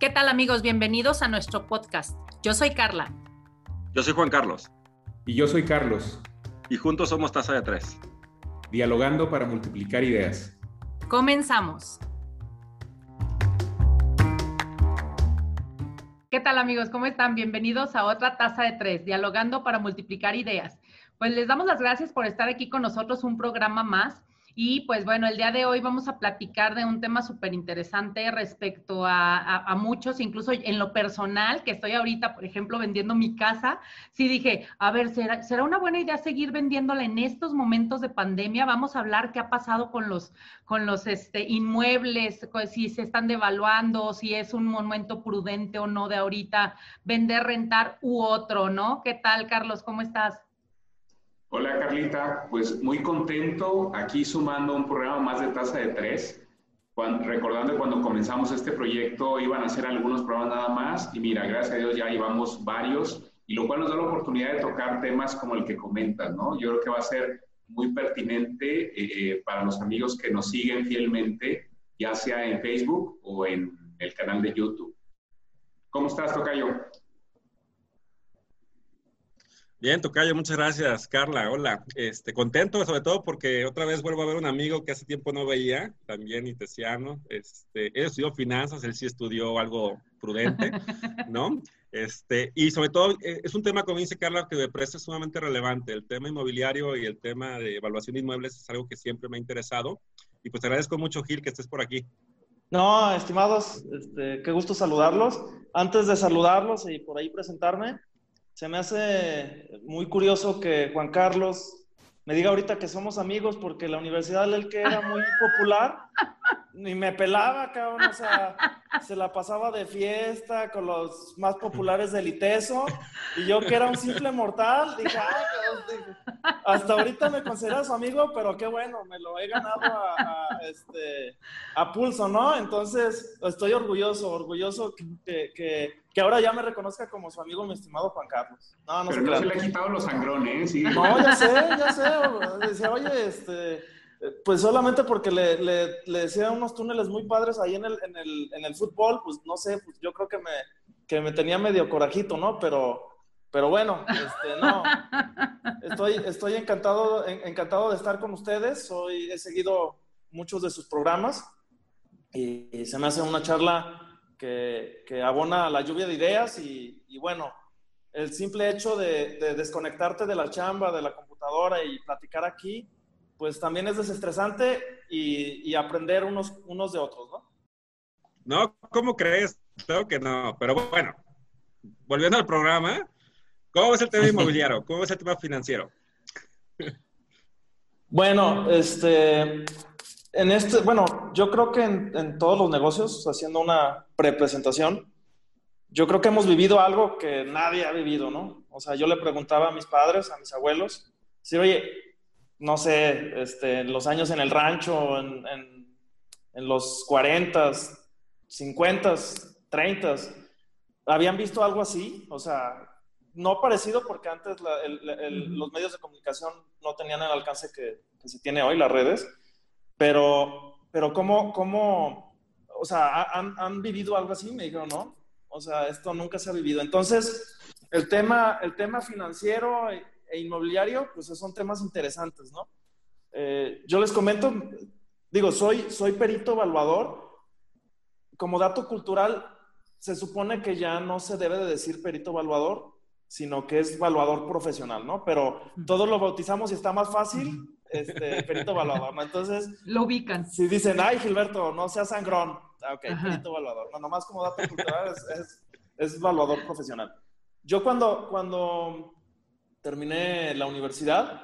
¿Qué tal amigos? Bienvenidos a nuestro podcast. Yo soy Carla. Yo soy Juan Carlos. Y yo soy Carlos. Y juntos somos Taza de Tres. Dialogando para multiplicar ideas. Comenzamos. ¿Qué tal amigos? ¿Cómo están? Bienvenidos a otra Taza de Tres, Dialogando para multiplicar ideas. Pues les damos las gracias por estar aquí con nosotros un programa más. Y pues bueno, el día de hoy vamos a platicar de un tema súper interesante respecto a, muchos, incluso en lo personal, que estoy ahorita, por ejemplo, vendiendo mi casa. Sí dije, a ver, ¿será, ¿será una buena idea seguir vendiéndola en estos momentos de pandemia? Vamos a hablar qué ha pasado con los, con los este, inmuebles, si se están devaluando, si es un momento prudente o no de ahorita vender, rentar u otro, ¿no? ¿Qué tal, Carlos? ¿Cómo estás? Hola Carlita, pues muy contento aquí sumando un programa más de tasa de tres. recordando que cuando comenzamos este proyecto iban a ser algunos programas nada más y mira, gracias a Dios ya llevamos varios y lo cual nos da la oportunidad de tocar temas como el que comentas, ¿no? Yo creo que va a ser muy pertinente eh, eh, para los amigos que nos siguen fielmente, ya sea en Facebook o en el canal de YouTube. ¿Cómo estás, Tocayo? Bien, Tocayo, muchas gracias. Carla, hola. Este, contento sobre todo porque otra vez vuelvo a ver un amigo que hace tiempo no veía, también itesiano. Este, él estudió finanzas, él sí estudió algo prudente, ¿no? Este, y sobre todo eh, es un tema, como dice Carla, que me parece sumamente relevante. El tema inmobiliario y el tema de evaluación de inmuebles es algo que siempre me ha interesado. Y pues te agradezco mucho, Gil, que estés por aquí. No, estimados, este, qué gusto saludarlos. Antes de saludarlos y por ahí presentarme, se me hace muy curioso que Juan Carlos me diga ahorita que somos amigos porque la universidad del que era muy popular ni me pelaba, cabrón, o sea, se la pasaba de fiesta con los más populares del ITESO y yo que era un simple mortal, dije, hasta ahorita me considera su amigo, pero qué bueno, me lo he ganado a, este, a pulso, ¿no? Entonces, estoy orgulloso, orgulloso que, que, que, ahora ya me reconozca como su amigo, mi estimado Juan Carlos. No, no Pero no se le ha quitado los sangrones, ¿sí? No, ya sé, ya sé. Decía, oye, este, pues solamente porque le, le, le, decía unos túneles muy padres ahí en el, en el, en el fútbol, pues no sé, pues yo creo que me, que me tenía medio corajito, ¿no? Pero, pero bueno, este, no. Estoy, estoy encantado, encantado de estar con ustedes. Soy, he seguido muchos de sus programas y, se me hace una charla que, que, abona la lluvia de ideas y, y bueno, el simple hecho de, de desconectarte de la chamba, de la computadora y platicar aquí, pues también es desestresante y, aprender unos, unos de otros, ¿no? No, ¿cómo crees? Creo que no, pero bueno, volviendo al programa, ¿cómo es el tema inmobiliario? ¿Cómo es el tema financiero? Bueno, este, en este, bueno, yo creo que en, en todos los negocios, haciendo una prepresentación, yo creo que hemos vivido algo que nadie ha vivido, ¿no? O sea, yo le preguntaba a mis padres, a mis abuelos, si, oye, no sé, este, los años en el rancho, en, en, los 40, 50, 30, ¿habían visto algo así? O sea, no parecido porque antes los medios de comunicación no tenían el alcance que, se tiene hoy, las redes, pero, pero ¿cómo, cómo o sea, ¿han, ¿han, vivido algo así? Me dijeron, no, o sea, esto nunca se ha vivido. Entonces, el tema, el tema financiero e inmobiliario, pues son temas interesantes, ¿no? Eh, yo les comento, digo, soy, soy perito evaluador. Como dato cultural, se supone que ya no se debe de decir perito evaluador, sino que es evaluador profesional, ¿no? Pero todos lo bautizamos y está más fácil, este, perito evaluador, ¿no? Entonces... Lo ubican. Si dicen, ay, Gilberto, no seas sangrón. Ah, ok, perito evaluador. No, nomás como dato cultural es, es, es evaluador profesional. Yo cuando, cuando terminé la universidad,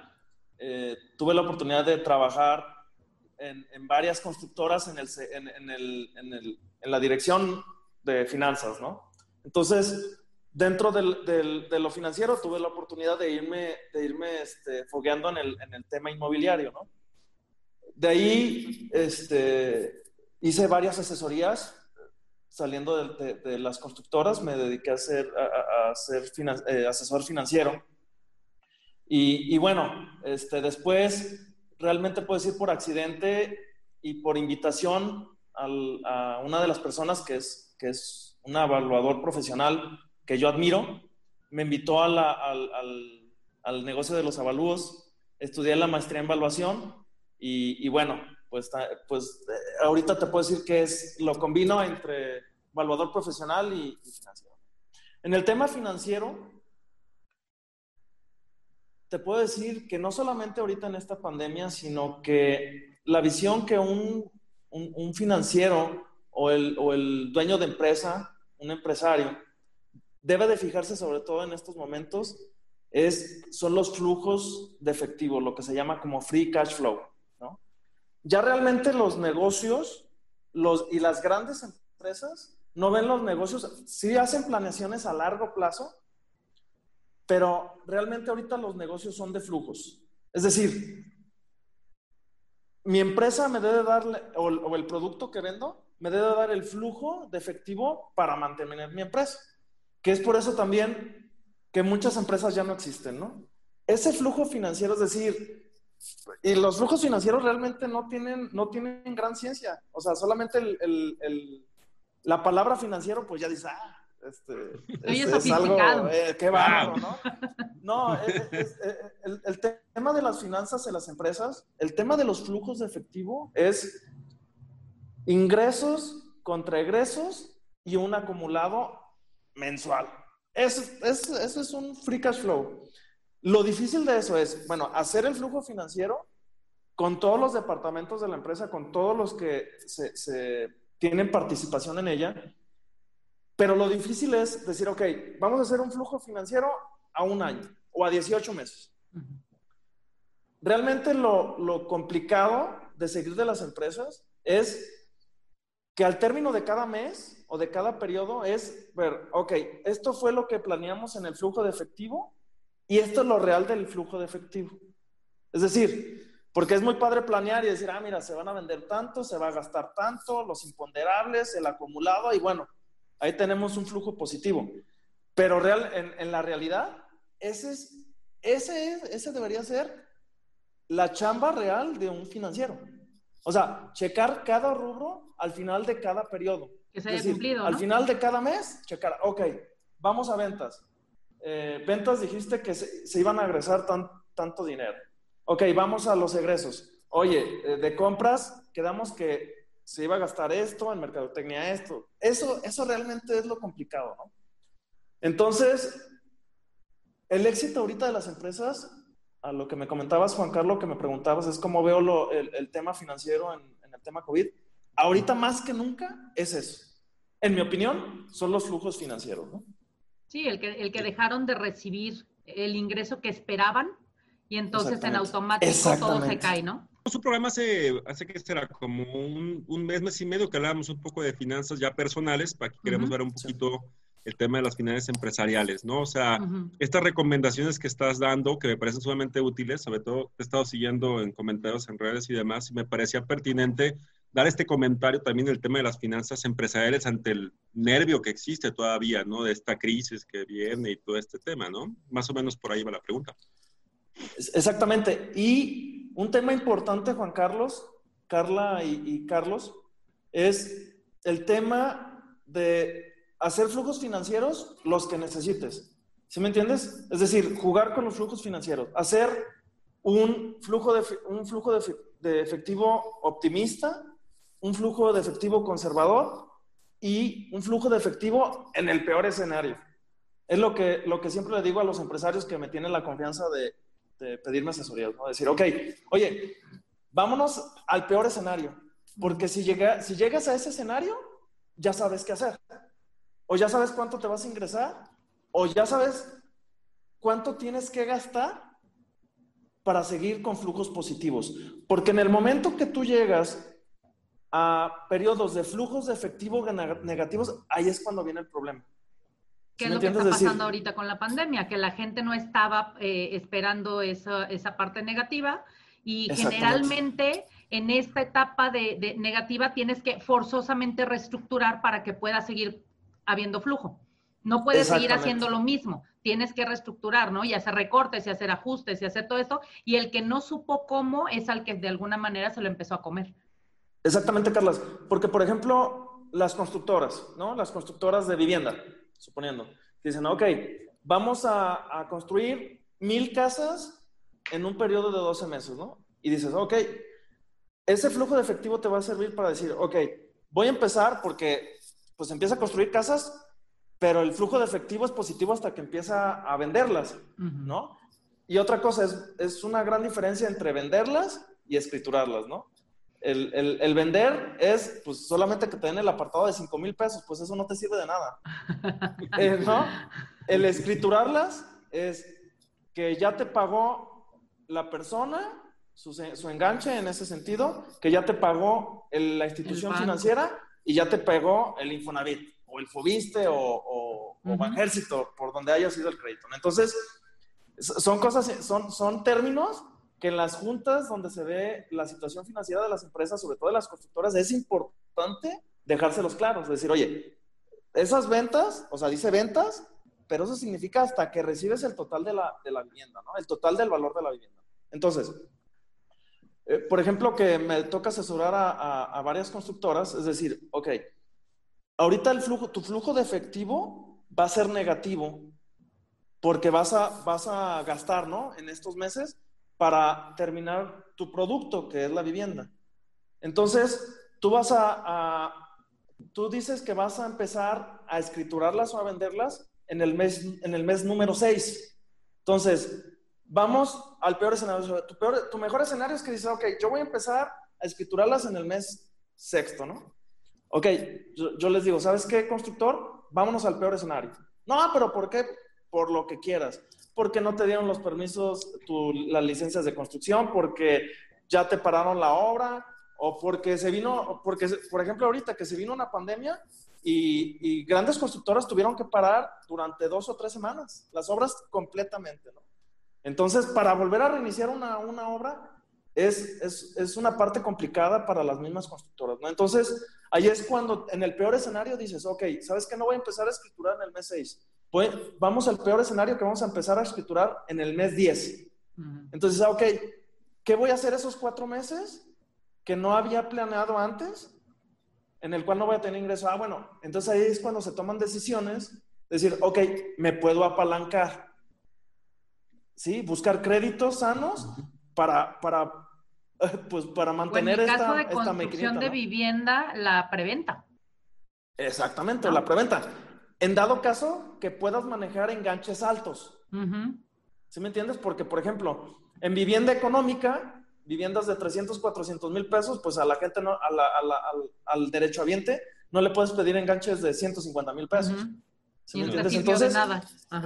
eh, tuve la oportunidad de trabajar en, varias constructoras en, el, en, el, en, la dirección de finanzas, ¿no? Entonces, dentro del, de lo financiero, tuve la oportunidad de irme, de irme este, fogueando en el, tema inmobiliario, ¿no? De ahí este, hice varias asesorías saliendo de, las constructoras, me dediqué a ser, a, ser eh, asesor financiero y, bueno, este, después realmente puedo decir por accidente y por invitación a una de las personas que es, que es un evaluador profesional que yo admiro, me invitó al, al, negocio de los avalúos, estudié la maestría en evaluación y, bueno, pues, pues eh, ahorita te puedo decir que es, lo combino entre evaluador profesional y financiero. En el tema financiero, te puedo decir que no solamente ahorita en esta pandemia, sino que la visión que un, un, financiero o el, o el, dueño de empresa, un empresario, debe de fijarse sobre todo en estos momentos es, son los flujos de efectivo, lo que se llama como free cash flow. ¿no? Ya realmente los negocios los, y las grandes empresas no ven los negocios, sí hacen planeaciones a largo plazo, pero realmente ahorita los negocios son de flujos. Es decir, mi empresa me debe darle, o, el producto que vendo, me debe dar el flujo de efectivo para mantener mi empresa. Que es por eso también que muchas empresas ya no existen, ¿no? Ese flujo financiero, es decir, y los flujos financieros realmente no tienen, no tienen gran ciencia. O sea, solamente la palabra financiero, pues ya dice, ah, este, es, algo, eh, qué bárbaro, ¿no? No, el, el, tema de las finanzas en las empresas, el tema de los flujos de efectivo es ingresos contra egresos y un acumulado mensual. Eso, eso es un free cash flow. Lo difícil de eso es, bueno, hacer el flujo financiero con todos los departamentos de la empresa, con todos los que se, se tienen participación en ella, pero lo difícil es decir, ok, vamos a hacer un flujo financiero a un año o a 18 meses. Realmente lo, lo complicado de seguir de las empresas es que al término de cada mes o de cada periodo es ver, ok, esto fue lo que planeamos en el flujo de efectivo y esto es lo real del flujo de efectivo. Es decir, porque es muy padre planear y decir, ah, mira, se van a vender tanto, se va a gastar tanto, los imponderables, el acumulado y bueno, Ahí tenemos un flujo positivo. Pero real, en, la realidad, ese, es, ese, ese debería ser la chamba real de un financiero. O sea, checar cada rubro al final de cada periodo. Que se haya cumplido. Al final de cada mes, checar, ok, vamos a ventas. Eh, ventas dijiste que se, iban a agresar tanto dinero. Ok, vamos a los egresos. Oye, eh, de compras, quedamos que se iba a gastar esto, en mercadotecnia esto. Eso, eso realmente es lo complicado, ¿no? Entonces, el éxito ahorita de las empresas, a lo que me comentabas, Juan Carlos, que me preguntabas, es cómo veo lo, el, tema financiero en, el tema COVID. Ahorita más que nunca es eso. En mi opinión, son los flujos financieros, ¿no? Sí, el que, el que dejaron de recibir el ingreso que esperaban y entonces en automático todo se cae, ¿no? Su programa hace, hace que será como un, un, mes, mes y medio que hablábamos un poco de finanzas ya personales, para que queremos ver un poquito el tema de las finanzas empresariales, ¿no? O sea, estas recomendaciones que estás dando, que me parecen sumamente útiles, sobre todo te he estado siguiendo en comentarios en redes y demás, y me parecía pertinente dar este comentario también del tema de las finanzas empresariales ante el nervio que existe todavía, ¿no? De esta crisis que viene y todo este tema, ¿no? Más o menos por ahí va la pregunta. Exactamente. Y un tema importante, Juan Carlos, Carla y, Carlos, es el tema de hacer flujos financieros los que necesites. ¿Sí me entiendes? Es decir, jugar con los flujos financieros, hacer un flujo de, un flujo de, efectivo optimista, un flujo de efectivo conservador y un flujo de efectivo en el peor escenario. Es lo que, lo que siempre le digo a los empresarios que me tienen la confianza de, de pedirme asesoría, ¿no? Decir, ok, oye, vámonos al peor escenario, porque si, llega, si llegas a ese escenario, ya sabes qué hacer. O ya sabes cuánto te vas a ingresar, o ya sabes cuánto tienes que gastar para seguir con flujos positivos. Porque en el momento que tú llegas a periodos de flujos de efectivo negativos, ahí es cuando viene el problema. ¿Qué es lo que está pasando ahorita con la pandemia? Que la gente no estaba eh, esperando esa, esa, parte negativa y generalmente en esta etapa de, negativa tienes que forzosamente reestructurar para que pueda seguir habiendo flujo. No puedes seguir haciendo lo mismo, tienes que reestructurar, ¿no? Y hacer recortes y hacer ajustes y hacer todo esto. Y el que no supo cómo es al que de alguna manera se lo empezó a comer. Exactamente, Carlos. Porque, por ejemplo, las constructoras, ¿no? Las constructoras de vivienda, suponiendo. Dicen, ok, vamos a, a construir mil casas en un periodo de 12 meses, ¿no? Y dices, ok, ese flujo de efectivo te va a servir para decir, ok, voy a empezar porque pues empieza a construir casas, pero el flujo de efectivo es positivo hasta que empieza a venderlas, ¿no? Y otra cosa es, es una gran diferencia entre venderlas y escriturarlas, ¿no? El, el, el, vender es pues solamente que te den el apartado de 5 mil pesos, pues eso no te sirve de nada. eh, ¿no? El escriturarlas es que ya te pagó la persona, su, su enganche en ese sentido, que ya te pagó el, la institución financiera y ya te pagó el Infonavit o el Fobiste o, o, uh -huh. o Banjército, por donde haya sido el crédito. Entonces, son cosas, son, son términos que en las juntas donde se ve la situación financiera de las empresas, sobre todo de las constructoras, es importante dejárselos claros. Decir, oye, esas ventas, o sea, dice ventas, pero eso significa hasta que recibes el total de la, de la vivienda, ¿no? El total del valor de la vivienda. Entonces, eh, por ejemplo, que me toca asesorar a, a, a, varias constructoras, es decir, ok, ahorita tu flujo de efectivo va a ser negativo porque vas a, vas a gastar, ¿no? En estos meses para terminar tu producto, que es la vivienda. Entonces, tú vas a, tú dices que vas a empezar a escriturarlas o a venderlas en el mes, en el mes número 6. Entonces, vamos al peor escenario. Tu, peor, tu mejor escenario es que dices, ok, yo voy a empezar a escriturarlas en el mes sexto, ¿no? Ok, yo, yo les digo, ¿sabes qué, constructor? Vámonos al peor escenario. No, pero ¿por qué? Por lo que quieras porque no te dieron los permisos, tu, las licencias de construcción, porque ya te pararon la obra, o porque se vino, porque, por ejemplo, ahorita que se vino una pandemia y, y, grandes constructoras tuvieron que parar durante dos o tres semanas las obras completamente, ¿no? Entonces, para volver a reiniciar una, una obra es, es, es una parte complicada para las mismas constructoras, ¿no? Entonces, ahí es cuando en el peor escenario dices, ok, ¿sabes qué? No voy a empezar a escriturar en el mes 6 pues, vamos al peor escenario que vamos a empezar a escriturar en el mes 10. Uh -huh. Entonces, ok, ¿qué voy a hacer esos cuatro meses que no había planeado antes? En el cual no voy a tener ingreso. Ah, bueno, entonces ahí es cuando se toman decisiones. Decir, ok, me puedo apalancar. ¿Sí? Buscar créditos sanos para, para, pues, para mantener o en el esta, caso de construcción de vivienda, la preventa. Exactamente, ¿no? la preventa. En dado caso que puedas manejar enganches altos. Uh -huh. ¿Sí me entiendes? Porque, por ejemplo, en vivienda económica, viviendas de 300, 400 mil pesos, pues a la gente, no, a la, a la, al, al derechohabiente, no le puedes pedir enganches de 150 mil pesos. Uh -huh. ¿Sí me entiendes? Entonces, nada.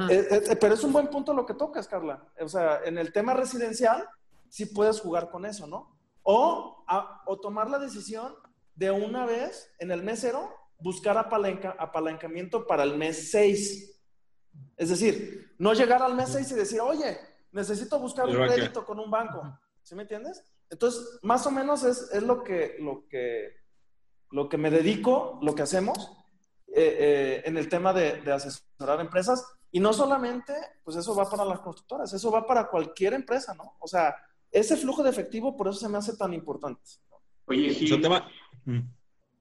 Eh, eh, pero es un buen punto lo que tocas, Carla. O sea, en el tema residencial, sí puedes jugar con eso, ¿no? O, a, o tomar la decisión de una vez, en el mes cero, buscar apalanca, apalancamiento para el mes 6. Es decir, no llegar al mes 6 y decir, oye, necesito buscar un crédito con un banco. ¿Sí me entiendes? Entonces, más o menos es, es lo, que, lo, que, lo que me dedico, lo que hacemos eh, eh, en el tema de, de asesorar empresas. Y no solamente, pues eso va para las constructoras, eso va para cualquier empresa, ¿no? O sea, ese flujo de efectivo, por eso se me hace tan importante. Oye, Gil, tema...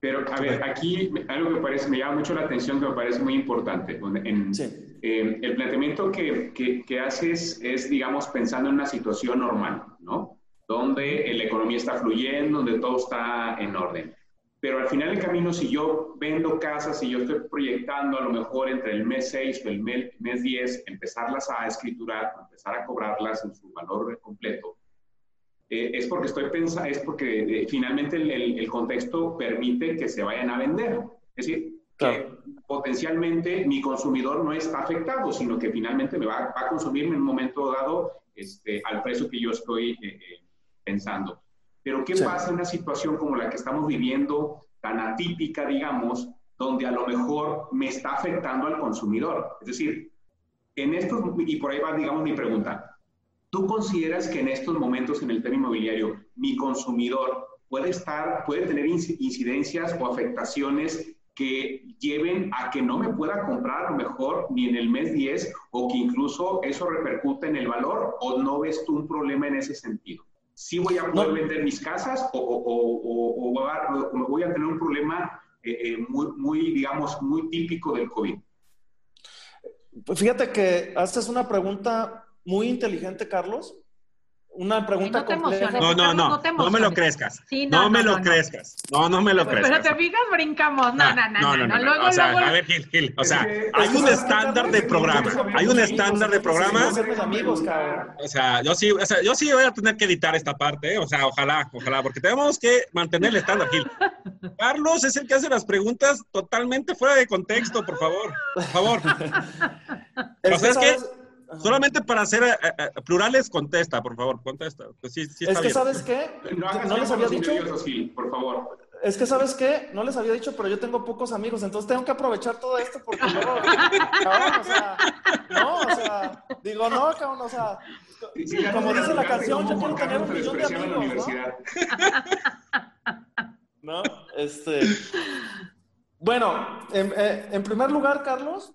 Pero, a ver, aquí algo que me, parece, me llama mucho la atención, que me parece muy importante. En, sí. eh, el planteamiento que, que, que, haces es, digamos, pensando en una situación normal, ¿no? Donde la economía está fluyendo, donde todo está en orden. Pero al final del camino, si yo vendo casas y yo estoy proyectando a lo mejor entre el mes 6 o el mes, mes 10, empezarlas a escriturar, empezar a cobrarlas en su valor completo, eh, es porque estoy pensando, es porque eh, finalmente el, el, el, contexto permite que se vayan a vender. Es decir, claro. que potencialmente mi consumidor no está afectado, sino que finalmente me va, va a consumir en un momento dado este, al precio que yo estoy eh, pensando. Pero ¿qué sí. pasa en una situación como la que estamos viviendo, tan atípica, digamos, donde a lo mejor me está afectando al consumidor? Es decir, en estos, y por ahí va, digamos, mi pregunta, ¿Tú consideras que en estos momentos en el tema inmobiliario mi consumidor puede estar, puede tener incidencias o afectaciones que lleven a que no me pueda comprar a lo mejor ni en el mes 10 o que incluso eso repercute en el valor o no ves tú un problema en ese sentido? ¿Sí voy a poder no. vender mis casas o, o, o, o, voy a tener un problema eh, muy, muy, digamos, muy típico del COVID? Pues fíjate que haces una pregunta muy inteligente, Carlos, una pregunta no compleja. No, no, no, no, me lo crezcas. no, me lo crezcas. No, no me lo crezcas. Pero te fijas, brincamos. No, no, no, no. no, Luego, o sea, a ver, Gil, Gil. O sea, hay un estándar de programa. Hay un estándar de programa. O sea, yo sí, o sea, yo sí voy a tener que editar esta parte. O sea, ojalá, ojalá, porque tenemos que mantener el estándar, Gil. Carlos es el que hace las preguntas totalmente fuera de contexto, por favor. Por favor. O sea, es que Solamente para hacer eh, eh, plurales, contesta, por favor, contesta. Pues es que, ¿sabes qué? No, les había dicho. por favor. Es que, ¿sabes qué? No les había dicho, pero yo tengo pocos amigos, entonces tengo que aprovechar todo esto porque luego, cabrón, o sea, no, o sea, digo, no, cabrón, o sea, como dice la canción, yo quiero tener un millón de amigos, ¿no? ¿No? Este, bueno, en, eh, en primer lugar, Carlos,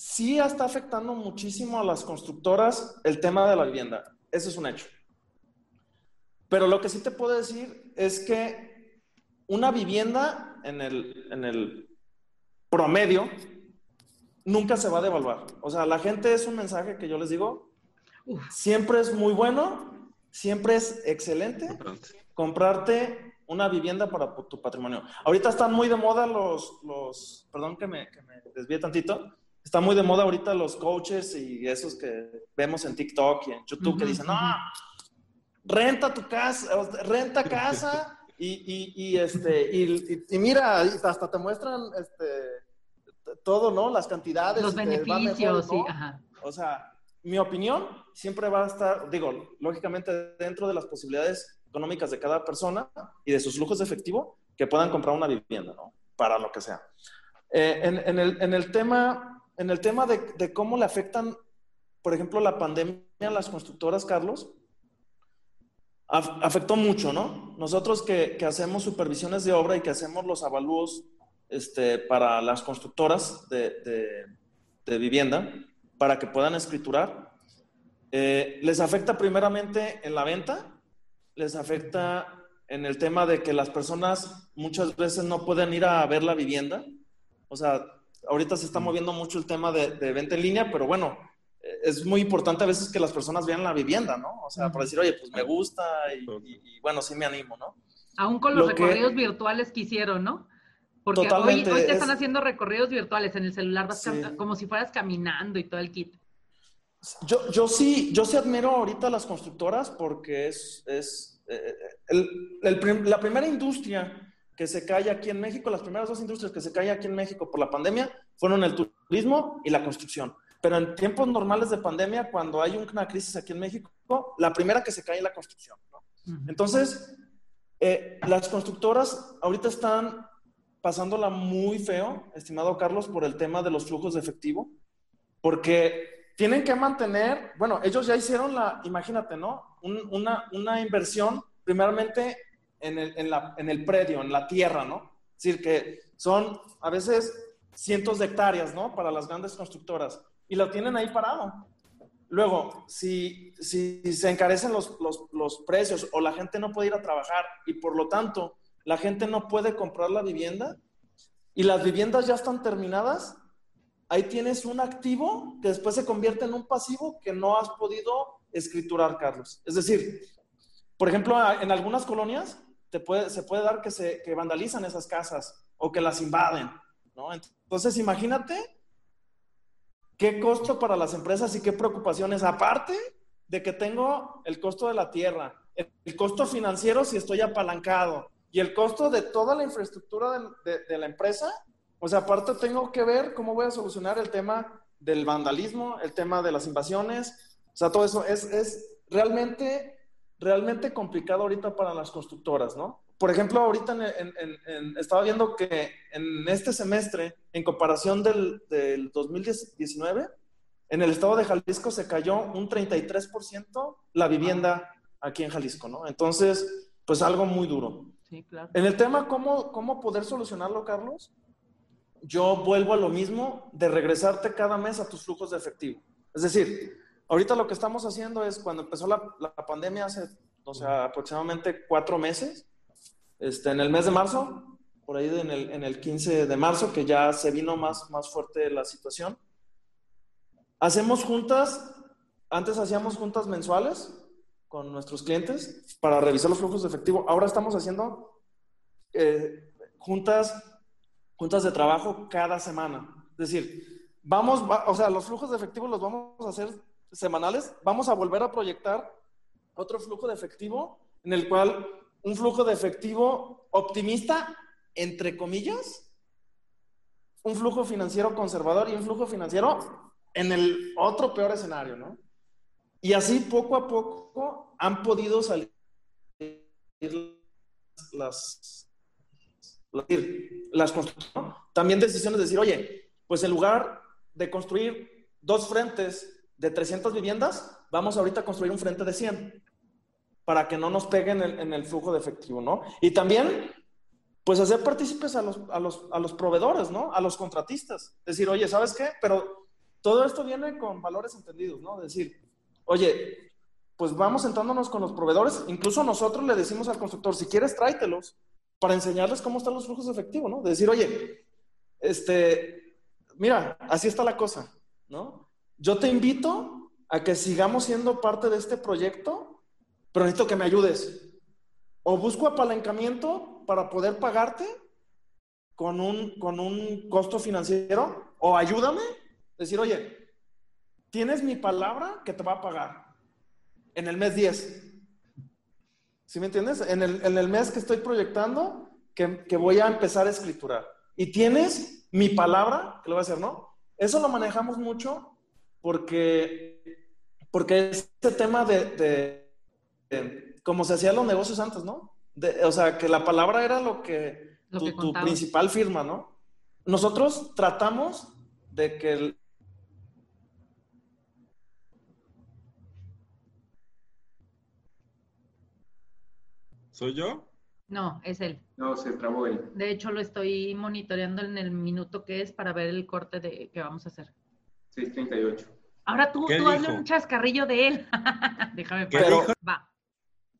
sí está afectando muchísimo a las constructoras el tema de la vivienda. Eso es un hecho. Pero lo que sí te puedo decir es que una vivienda en el, en el promedio nunca se va a devaluar. O sea, la gente es un mensaje que yo les digo, siempre es muy bueno, siempre es excelente comprarte una vivienda para tu patrimonio. Ahorita están muy de moda los, los perdón que me, que me desvíe tantito, está muy de moda ahorita los coaches y esos que vemos en TikTok y en YouTube que dicen, no, renta tu casa, renta casa y, y, este, y, mira, hasta te muestran este, todo, ¿no? Las cantidades. Los beneficios, sí, ajá. O sea, mi opinión siempre va a estar, digo, lógicamente dentro de las posibilidades económicas de cada persona y de sus flujos de efectivo que puedan comprar una vivienda, ¿no? Para lo que sea. Eh, en, en, el, en el tema en el tema de, cómo le afectan, por ejemplo, la pandemia a las constructoras, Carlos, afectó mucho, ¿no? Nosotros que, hacemos supervisiones de obra y que hacemos los avalúos este, para las constructoras de, vivienda, para que puedan escriturar, eh, les afecta primeramente en la venta, les afecta en el tema de que las personas muchas veces no pueden ir a ver la vivienda, o sea, ahorita se está moviendo mucho el tema de, venta en línea, pero bueno, es muy importante a veces que las personas vean la vivienda, ¿no? O sea, para decir, oye, pues me gusta y, bueno, sí me animo, ¿no? Aún con los recorridos virtuales que hicieron, ¿no? Porque hoy, hoy te están haciendo recorridos virtuales en el celular, vas como si fueras caminando y todo el kit. Yo, yo sí, yo sí admiro ahorita a las constructoras porque es, es eh, la primera industria que se cae aquí en México, las primeras dos industrias que se caen aquí en México por la pandemia fueron el turismo y la construcción. Pero en tiempos normales de pandemia, cuando hay una crisis aquí en México, la primera que se cae es la construcción. Entonces, eh, las constructoras ahorita están pasándola muy feo, estimado Carlos, por el tema de los flujos de efectivo, porque tienen que mantener, bueno, ellos ya hicieron la, imagínate, ¿no? una, una inversión primeramente en el, en, la, en el predio, en la tierra, ¿no? Es decir, que son a veces cientos de hectáreas, ¿no? Para las grandes constructoras. Y lo tienen ahí parado. Luego, si, si se encarecen los, los, los, precios o la gente no puede ir a trabajar y por lo tanto la gente no puede comprar la vivienda y las viviendas ya están terminadas, ahí tienes un activo que después se convierte en un pasivo que no has podido escriturar, Carlos. Es decir, por ejemplo, en algunas colonias puede, se puede dar que, se, vandalizan esas casas o que las invaden, ¿no? Entonces, imagínate qué costo para las empresas y qué preocupaciones, aparte de que tengo el costo de la tierra, el, costo financiero si estoy apalancado y el costo de toda la infraestructura de, de, la empresa, o sea, aparte tengo que ver cómo voy a solucionar el tema del vandalismo, el tema de las invasiones, o sea, todo eso es, es realmente realmente complicado ahorita para las constructoras, ¿no? Por ejemplo, ahorita estaba viendo que en este semestre, en comparación del, 2019, en el estado de Jalisco se cayó un 33% la vivienda aquí en Jalisco, ¿no? Entonces, pues algo muy duro. Sí, claro. En el tema, ¿cómo, ¿cómo poder solucionarlo, Carlos? Yo vuelvo a lo mismo de regresarte cada mes a tus flujos de efectivo. Es decir, Ahorita lo que estamos haciendo es, cuando empezó la, pandemia hace, o sea, aproximadamente cuatro meses, este, en el mes de marzo, por ahí en el, en el 15 de marzo, que ya se vino más, más fuerte la situación. Hacemos juntas, antes hacíamos juntas mensuales con nuestros clientes para revisar los flujos de efectivo. Ahora estamos haciendo eh, juntas, juntas de trabajo cada semana. Es decir, vamos, o sea, los flujos de efectivo los vamos a hacer semanales. Vamos a volver a proyectar otro flujo de efectivo en el cual un flujo de efectivo optimista, entre comillas, un flujo financiero conservador y un flujo financiero en el otro peor escenario, ¿no? Y así poco a poco han podido salir las, las, construcciones. También decisiones de decir, oye, pues en lugar de construir dos frentes de 300 viviendas, vamos ahorita a construir un frente de 100 para que no nos peguen en, el flujo de efectivo, ¿no? Y también, pues hacer partícipes a los, a, los, a los proveedores, ¿no? A los contratistas. Decir, oye, ¿sabes qué? Pero todo esto viene con valores entendidos, ¿no? Decir, oye, pues vamos sentándonos con los proveedores, incluso nosotros le decimos al constructor, si quieres tráetelos para enseñarles cómo están los flujos de efectivo, ¿no? De decir, oye, este, mira, así está la cosa, ¿no? Yo te invito a que sigamos siendo parte de este proyecto pero necesito que me ayudes. O busco apalancamiento para poder pagarte con un, con un costo financiero, o ayúdame, decir, oye, tienes mi palabra que te va a pagar en el mes 10. ¿Sí me entiendes? En el, en el mes que estoy proyectando, que, que, voy a empezar a escriturar. Y tienes mi palabra, que lo voy a hacer, ¿no? Eso lo manejamos mucho porque, porque este tema de como se hacían los negocios antes, ¿no? o sea, que la palabra era lo que, tu, principal firma, ¿no? Nosotros tratamos de que el, ¿Soy yo? No, es él. No, se trabó él. De hecho, lo estoy monitoreando en el minuto que es para ver el corte de, que vamos a hacer. 6.38. Ahora tú, tú hazle un chascarrillo de él. Déjame Pero, Va.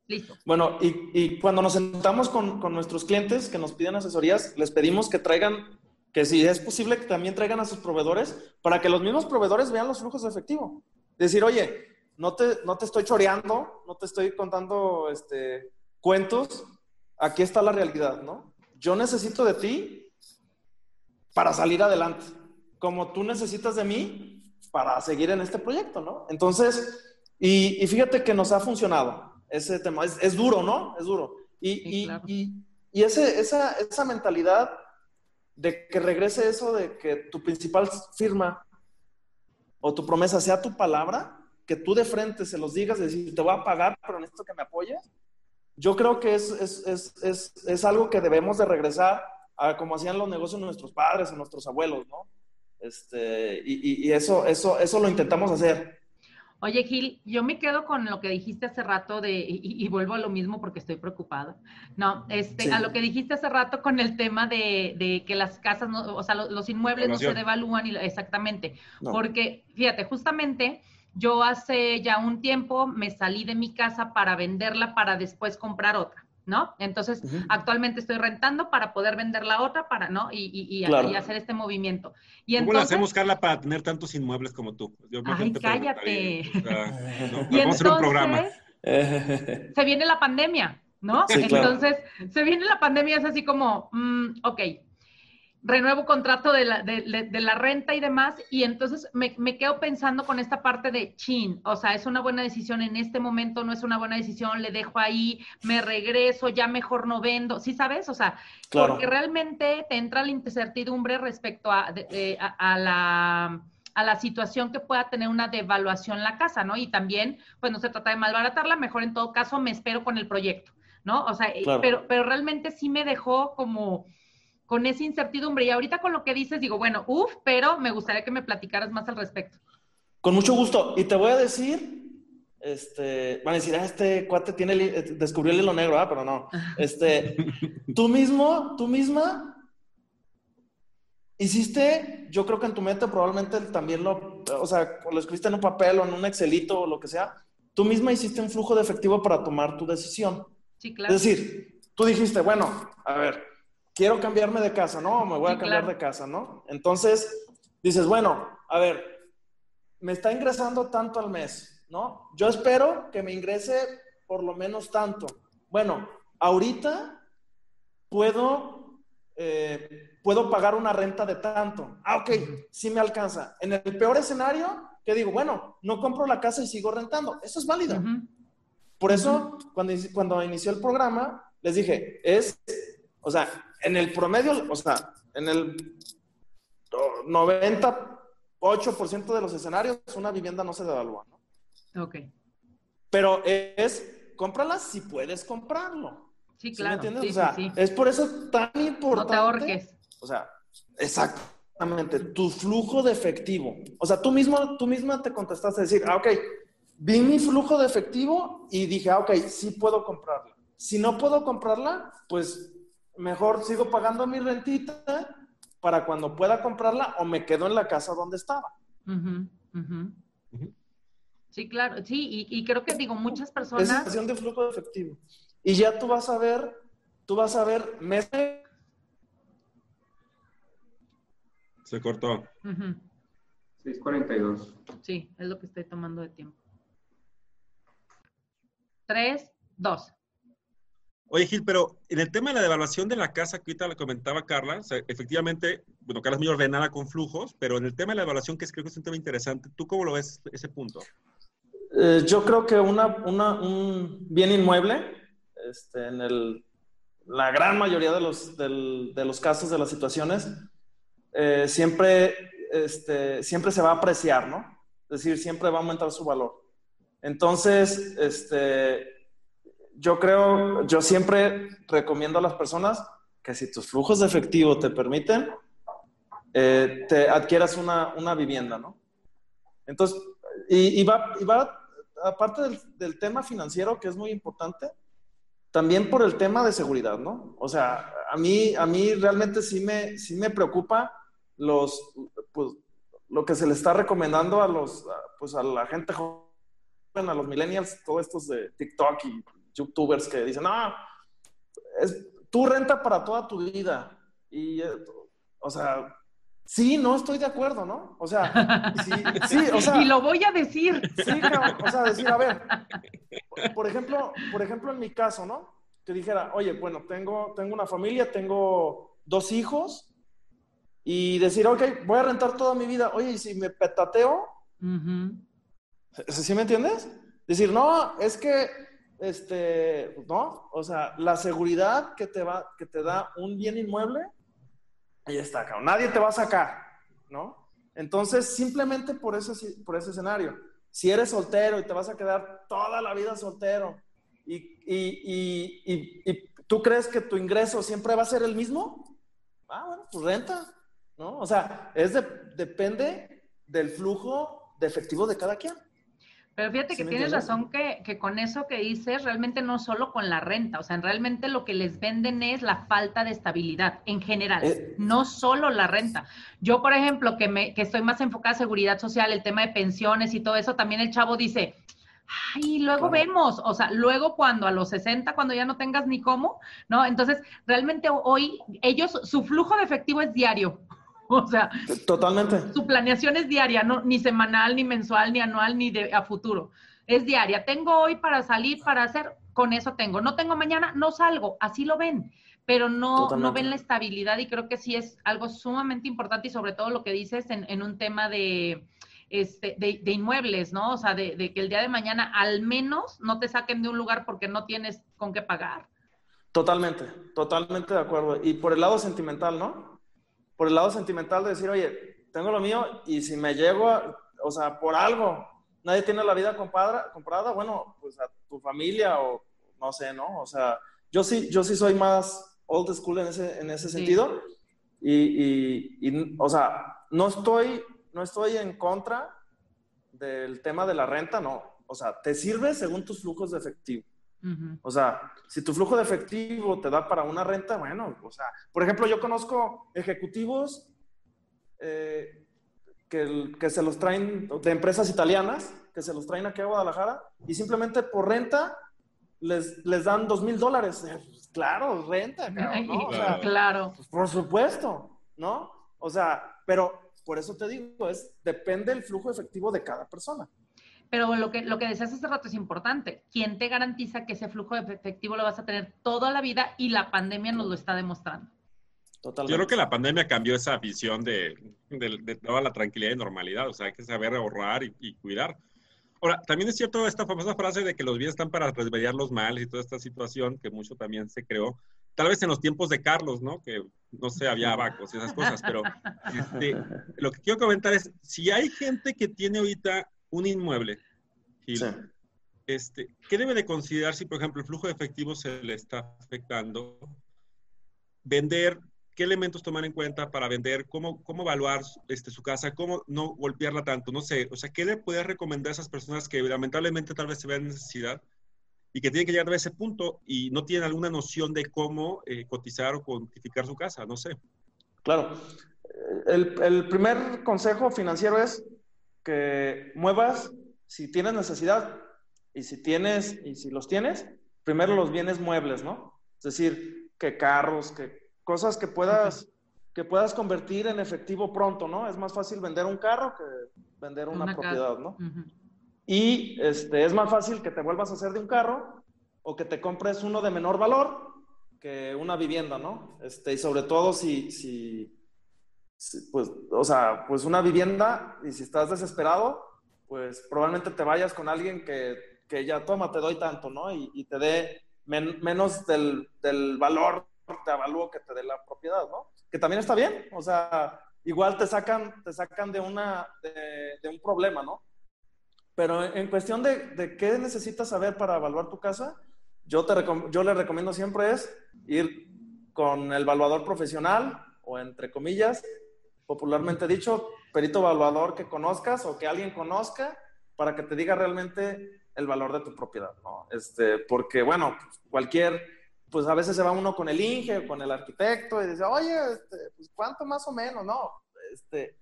Listo. Bueno, y, cuando nos sentamos con, nuestros clientes que nos piden asesorías, les pedimos que traigan, que si es posible, que también traigan a sus proveedores para que los mismos proveedores vean los flujos de efectivo. Decir, oye, no te, no te estoy choreando, no te estoy contando este, cuentos, aquí está la realidad, ¿no? Yo necesito de ti para salir adelante, como tú necesitas de mí para seguir en este proyecto, ¿no? Entonces, y fíjate que nos ha funcionado ese tema. Es, es duro, ¿no? Es duro. Y, y, y, y ese, esa, esa mentalidad de que regrese eso de que tu principal firma o tu promesa sea tu palabra, que tú de frente se los digas, decir, te voy a pagar, pero necesito que me apoyes. Yo creo que es, es, es, es, es algo que debemos de regresar a como hacían los negocios nuestros padres o nuestros abuelos, ¿no? Este, y, y, eso, eso, eso lo intentamos hacer. Oye, Gil, yo me quedo con lo que dijiste hace rato de, y, vuelvo a lo mismo porque estoy preocupada. No, este, a lo que dijiste hace rato con el tema de, de que las casas, no, o sea, los, inmuebles no se devalúan y, exactamente. Porque, fíjate, justamente yo hace ya un tiempo me salí de mi casa para venderla para después comprar otra. ¿No? Entonces, actualmente estoy rentando para poder vender la otra, para, ¿no? Y, hacer este movimiento. Y ¿Cómo lo hacemos, Carla, para tener tantos inmuebles como tú? Ay, cállate. vamos a hacer un programa. Se viene la pandemia, ¿no? entonces, se viene la pandemia, es así como, mm, ok, renuevo contrato de la, de, de, la, renta y demás, y entonces me, me, quedo pensando con esta parte de chin, o sea, es una buena decisión en este momento, no es una buena decisión, le dejo ahí, me regreso, ya mejor no vendo, ¿sí sabes? O sea, porque realmente te entra la incertidumbre respecto a, a, a la a la situación que pueda tener una devaluación la casa, ¿no? Y también, pues no se trata de malbaratarla, mejor en todo caso me espero con el proyecto, ¿no? O sea, pero, pero realmente sí me dejó como, con esa incertidumbre. Y ahorita con lo que dices, digo, bueno, uff, pero me gustaría que me platicaras más al respecto. Con mucho gusto. Y te voy a decir, este, van a decir, ah, este cuate tiene, descubrió el hilo negro, ¿ah? Pero no. Este, tú mismo, tú misma, hiciste, yo creo que en tu mente probablemente también lo, o sea, lo escribiste en un papel o en un Excelito o lo que sea, tú misma hiciste un flujo de efectivo para tomar tu decisión. Sí, claro. Es decir, tú dijiste, bueno, a ver, quiero cambiarme de casa, ¿no? Me voy a cambiar de casa, ¿no? Entonces, dices, bueno, a ver, me está ingresando tanto al mes, ¿no? Yo espero que me ingrese por lo menos tanto. Bueno, ahorita puedo, eh, puedo pagar una renta de tanto. Ah, ok, sí me alcanza. En el peor escenario, que digo, bueno, no compro la casa y sigo rentando. Eso es válido. Por eso, cuando, cuando inició el programa, les dije, es, o sea, en el promedio, o sea, en el 98% de los escenarios, una vivienda no se devalúa, ¿no? Ok. Pero es, cómprala si puedes comprarlo. Sí, claro. ¿Me entiendes? o sea, es por eso tan importante. No te ahorques. O sea, exactamente, tu flujo de efectivo. O sea, tú mismo, tú misma te contestaste a decir, ah, ok, vi mi flujo de efectivo y dije, ah, ok, sí puedo comprarla. Si no puedo comprarla, pues mejor sigo pagando mi rentita para cuando pueda comprarla o me quedo en la casa donde estaba. Sí, claro, sí, y, creo que digo, muchas personas... Es situación de flujo de efectivo. Y ya tú vas a ver, tú vas a ver meses... Se cortó. 6.42. Sí, es lo que estoy tomando de tiempo. 3, 2. Oye, Gil, pero en el tema de la devaluación de la casa, que ahorita lo comentaba Carla, efectivamente, bueno, Carla es muy ordenada con flujos, pero en el tema de la devaluación, que es, creo que es un tema interesante, ¿tú cómo lo ves ese punto? Eh, yo creo que una, un bien inmueble, este, en la gran mayoría de los, de los casos, de las situaciones, eh, siempre, este, siempre se va a apreciar, ¿no? Es decir, siempre va a aumentar su valor. Entonces, este, yo creo, yo siempre recomiendo a las personas que si tus flujos de efectivo te permiten, eh, te adquieras una, una, vivienda, ¿no? Entonces, y, va, y va, aparte del, del, tema financiero, que es muy importante, también por el tema de seguridad, ¿no? O sea, a mí, a mí realmente sí me, sí me preocupa los, pues, lo que se le está recomendando a los, pues a la gente joven, a los millennials, todos estos de TikTok y youtubers que dicen, no, es tu renta para toda tu vida. Y, eh, o sea, sí, no estoy de acuerdo, ¿no? O sea, sí, sí o sea. Y lo voy a decir. Sí, o sea, decir, a ver, por ejemplo, por ejemplo, en mi caso, ¿no? Que dijera, oye, bueno, tengo, tengo una familia, tengo dos hijos, y decir, ok, voy a rentar toda mi vida. Oye, ¿y si me petateo? ¿Sí me entiendes? Decir, no, es que este, ¿no? O sea, la seguridad que te, va, que te da un bien inmueble, ahí está, cabrón. Nadie te va a sacar, ¿no? Entonces, simplemente por ese, por ese escenario, si eres soltero y te vas a quedar toda la vida soltero y, y, y, y tú crees que tu ingreso siempre va a ser el mismo, ah, bueno, pues renta, ¿no? O sea, es depende del flujo de efectivo de cada quien. Pero fíjate que tienes razón que, que, con eso que dices, realmente no solo con la renta, o sea, realmente lo que les venden es la falta de estabilidad en general, eh, no solo la renta. Yo, por ejemplo, que, me, que estoy más enfocada en seguridad social, el tema de pensiones y todo eso, también el chavo dice, ay, luego vemos, o sea, luego cuando a los 60, cuando ya no tengas ni cómo, ¿no? Entonces, realmente hoy ellos, su flujo de efectivo es diario. O sea, totalmente. Su planeación es diaria, no ni semanal, ni mensual, ni anual, ni de a futuro. Es diaria. Tengo hoy para salir, para hacer, con eso tengo. No tengo mañana, no salgo. Así lo ven, pero no, no ven la estabilidad y creo que sí es algo sumamente importante y sobre todo lo que dices en, un tema de, este, de, inmuebles, ¿no? O sea, de, de, que el día de mañana al menos no te saquen de un lugar porque no tienes con qué pagar. Totalmente, totalmente de acuerdo. Y por el lado sentimental, ¿no? Por el lado sentimental de decir, oye, tengo lo mío y si me llego, a, o sea, por algo, nadie tiene la vida comprada, comprada, bueno, pues a tu familia o no sé, ¿no? O sea, yo sí, yo sí soy más old school en ese, en ese sentido y, y, o sea, no estoy, no estoy en contra del tema de la renta, no. O sea, te sirve según tus flujos de efectivo. O sea, si tu flujo de efectivo te da para una renta, bueno, o sea, por ejemplo, yo conozco ejecutivos eh, que, que, se los traen de empresas italianas, que se los traen aquí a Guadalajara y simplemente por renta les, les dan dos mil dólares. Claro, renta, claro. Pues, por supuesto, ¿no? O sea, pero por eso te digo, es depende del flujo efectivo de cada persona. Pero lo que, lo que decías hace rato es importante. ¿Quién te garantiza que ese flujo efectivo lo vas a tener toda la vida y la pandemia nos lo está demostrando? Totalmente. Yo creo que la pandemia cambió esa visión de, toda la tranquilidad y normalidad. O sea, hay que saber ahorrar y, cuidar. Ahora, también es cierto esta famosa frase de que los bienes están para remediar los males y toda esta situación que mucho también se creó. Tal vez en los tiempos de Carlos, ¿no? Que no sé, había abacos y esas cosas, pero este, lo que quiero comentar es, si hay gente que tiene ahorita un inmueble, este, ¿qué debe de considerar si, por ejemplo, el flujo de efectivo se le está afectando? Vender, ¿qué elementos tomar en cuenta para vender? ¿Cómo, cómo evaluar este, su casa? ¿Cómo no golpearla tanto? No sé, o sea, ¿qué le puede recomendar a esas personas que lamentablemente tal vez se vean necesidad y que tienen que llegar a ese punto y no tienen alguna noción de cómo eh, cotizar o cuantificar su casa? No sé. Claro. El, el primer consejo financiero es que muevas si tienes necesidad y si tienes, y si los tienes, primero los bienes muebles, ¿no? Es decir, que carros, que cosas que puedas, que puedas convertir en efectivo pronto, ¿no? Es más fácil vender un carro que vender una, propiedad, ¿no? Y este, es más fácil que te vuelvas a hacer de un carro o que te compres uno de menor valor que una vivienda, ¿no? Este, y sobre todo si, si, pues, o sea, pues una vivienda y si estás desesperado, pues probablemente te vayas con alguien que, que ya toma, te doy tanto, ¿no? Y, te dé menos del, del, valor de avalúo que te dé la propiedad, ¿no? Que también está bien, o sea, igual te sacan, te sacan de, una, de, un problema, ¿no? Pero en cuestión de, de, qué necesitas saber para evaluar tu casa, yo, te yo le recomiendo siempre es ir con el evaluador profesional o entre comillas, popularmente dicho, perito evaluador que conozcas o que alguien conozca para que te diga realmente el valor de tu propiedad, ¿no? Este, porque, bueno, cualquier, pues a veces se va uno con el Inge con el arquitecto y dice, oye, este, pues cuánto más o menos, ¿no? Este,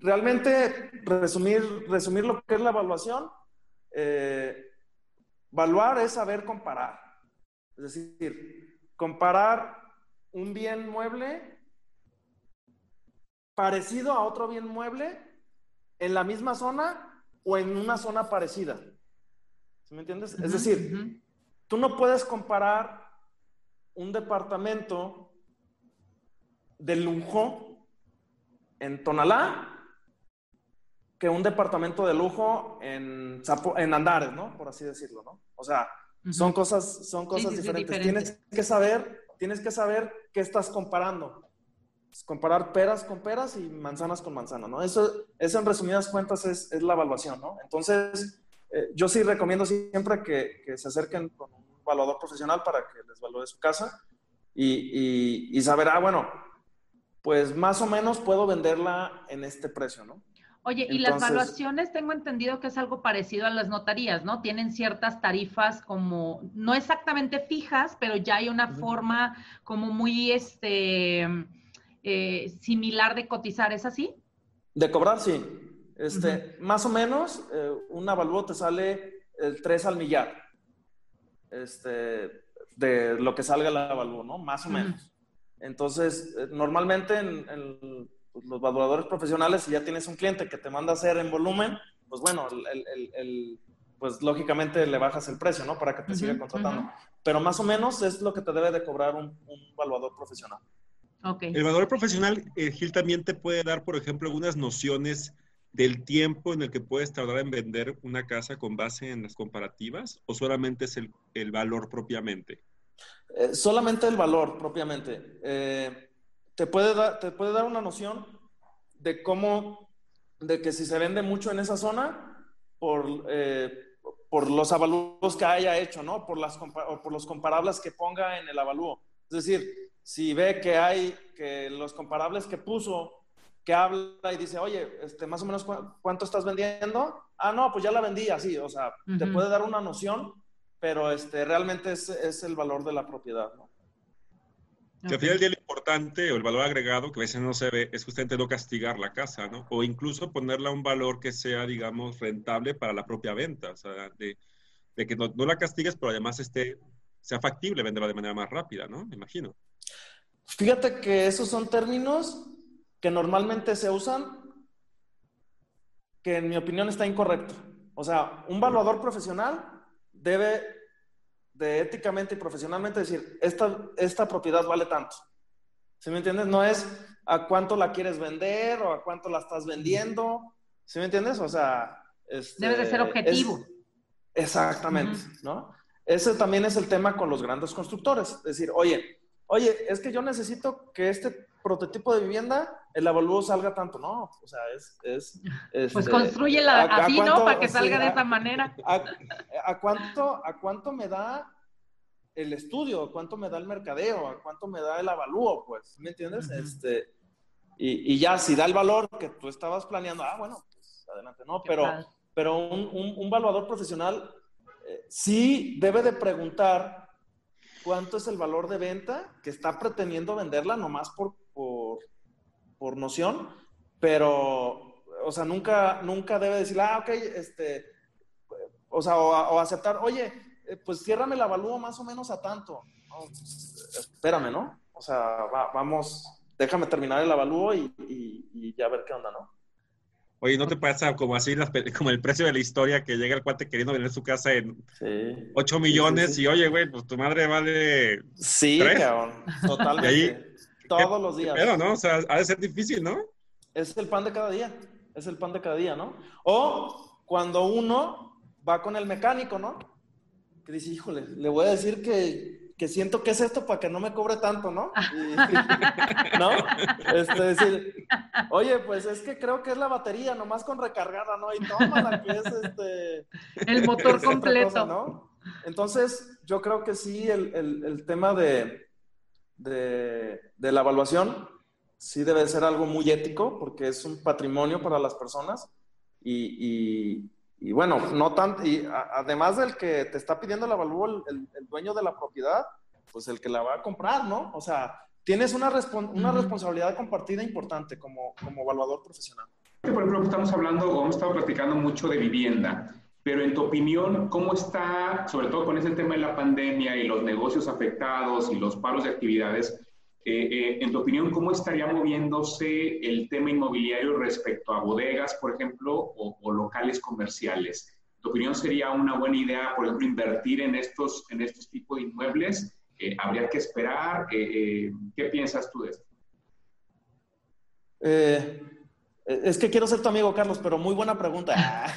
realmente, resumir, resumir lo que es la evaluación, eh, evaluar es saber comparar. Es decir, comparar un bien mueble parecido a otro bien mueble en la misma zona o en una zona parecida. ¿Sí me entiendes? es decir, tú no puedes comparar un departamento de lujo en Tonalá que un departamento de lujo en, en Andares, ¿no? Por así decirlo, ¿no? O sea, son cosas, son cosas diferentes. Tienes que saber, tienes que saber qué estás comparando comparar peras con peras y manzanas con manzanas, ¿no? Eso, eso en resumidas cuentas es, es la evaluación, ¿no? Entonces, eh, yo sí recomiendo siempre que, que, se acerquen con un evaluador profesional para que les evalúe su casa y, y, y, saber, ah, bueno, pues más o menos puedo venderla en este precio, ¿no? Oye, y las evaluaciones tengo entendido que es algo parecido a las notarías, ¿no? Tienen ciertas tarifas como, no exactamente fijas, pero ya hay una forma como muy, este, eh, similar de cotizar, ¿es así? De cobrar, sí. Este, Más o menos, eh, un avalúo te sale el 3 al millar. Este, de lo que salga el avalúo, ¿no? Más o menos. Entonces, eh, normalmente en, los evaluadores profesionales, si ya tienes un cliente que te manda a hacer en volumen, pues bueno, el, pues lógicamente le bajas el precio, ¿no? Para que te siga contratando. Pero más o menos es lo que te debe de cobrar un, un evaluador profesional. El valor profesional, eh, Gil, también te puede dar, por ejemplo, algunas nociones del tiempo en el que puedes tardar en vender una casa con base en las comparativas o solamente es el, el valor propiamente? Eh, solamente el valor propiamente. Eh, te, puede dar, te puede dar una noción de cómo, de que si se vende mucho en esa zona, por, por los avalúos que haya hecho, ¿no? Por, las, por los comparables que ponga en el avalúo. Es decir, si ve que hay, que los comparables que puso, que habla y dice, oye, este, más o menos cuánto estás vendiendo, ah, no, pues ya la vendí así, o sea, te puede dar una noción, pero este, realmente es, es el valor de la propiedad, ¿no? Que al final del día lo importante o el valor agregado que a veces no se ve es justamente no castigar la casa, ¿no? O incluso ponerla a un valor que sea, digamos, rentable para la propia venta. O sea, de, de que no, la castigues, pero además esté, sea factible venderla de manera más rápida, ¿no? Me imagino. Fíjate que esos son términos que normalmente se usan, que en mi opinión está incorrecto. O sea, un evaluador profesional debe de éticamente y profesionalmente decir, esta, esta propiedad vale tanto. ¿Sí me entiendes? No es a cuánto la quieres vender o a cuánto la estás vendiendo. ¿Sí me entiendes? O sea... Este, debe de ser objetivo. exactamente, ¿no? Ese también es el tema con los grandes constructores. Es decir, oye, oye, es que yo necesito que este prototipo de vivienda, el avalúo salga tanto. No, o sea, es... es pues construye la así, ¿no? Para que salga de esa manera. A, cuánto, ¿A cuánto me da el estudio? ¿A cuánto me da el mercadeo? ¿A cuánto me da el avalúo? Pues, ¿me entiendes? este, y, y, ya, si da el valor que tú estabas planeando, ah, bueno, pues adelante, ¿no? Pero, pero un, un, un, valuador profesional eh, sí debe de preguntar cuánto es el valor de venta que está pretendiendo venderla nomás por por, noción, pero, o sea, nunca, nunca debe decir, ah, ok, este, o sea, o, aceptar, oye, eh, pues ciérrame la avalúo más o menos a tanto. espérame, ¿no? O sea, vamos, déjame terminar el avalúo y, y, ya ver qué onda, ¿no? Oye, ¿no te pasa como así, como el precio de la historia que llega el cuate queriendo vender su casa en 8 millones y oye, güey, pues tu madre vale. Sí, cabrón, totalmente. Todos los días. Pero, ¿no? O sea, ha de ser difícil, ¿no? Es el pan de cada día. Es el pan de cada día, ¿no? O cuando uno va con el mecánico, ¿no? Que dice, híjole, le voy a decir que, que siento que es esto para que no me cobre tanto, ¿no? ¿No? Este, decir, oye, pues es que creo que es la batería, nomás con recargada, ¿no? Y tómala, que es este... El motor completo. ¿no? Entonces, yo creo que sí, el, el, el tema de, de, la evaluación sí debe ser algo muy ético porque es un patrimonio para las personas y, bueno, no tanto, y además del que te está pidiendo la avalúo el, dueño de la propiedad, pues el que la va a comprar, ¿no? O sea, tienes una, una responsabilidad compartida importante como, como evaluador profesional. Por ejemplo, estamos hablando o hemos estado platicando mucho de vivienda. Pero en tu opinión, ¿cómo está, sobre todo con ese tema de la pandemia y los negocios afectados y los paros de actividades, eh, eh, en tu opinión, ¿cómo estaría moviéndose el tema inmobiliario respecto a bodegas, por ejemplo, o, locales comerciales? ¿Tu opinión sería una buena idea, por ejemplo, invertir en estos, en estos tipos de inmuebles? Eh, ¿Habría que esperar? ¿Qué piensas tú de esto? Es que quiero ser tu amigo, Carlos, pero muy buena pregunta.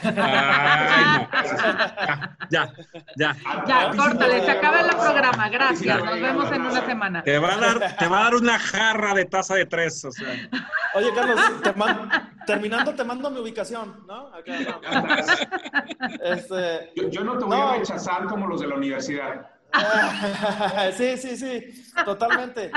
ya, ya. Ya, córtale, se acaba el programa. Gracias, nos vemos en una semana. Te va a dar, te va a dar una jarra de taza de tres, o sea. Oye, Carlos, terminando te mando mi ubicación, ¿no? Este, yo, no te voy a rechazar como los de la universidad. sí, sí, sí, totalmente.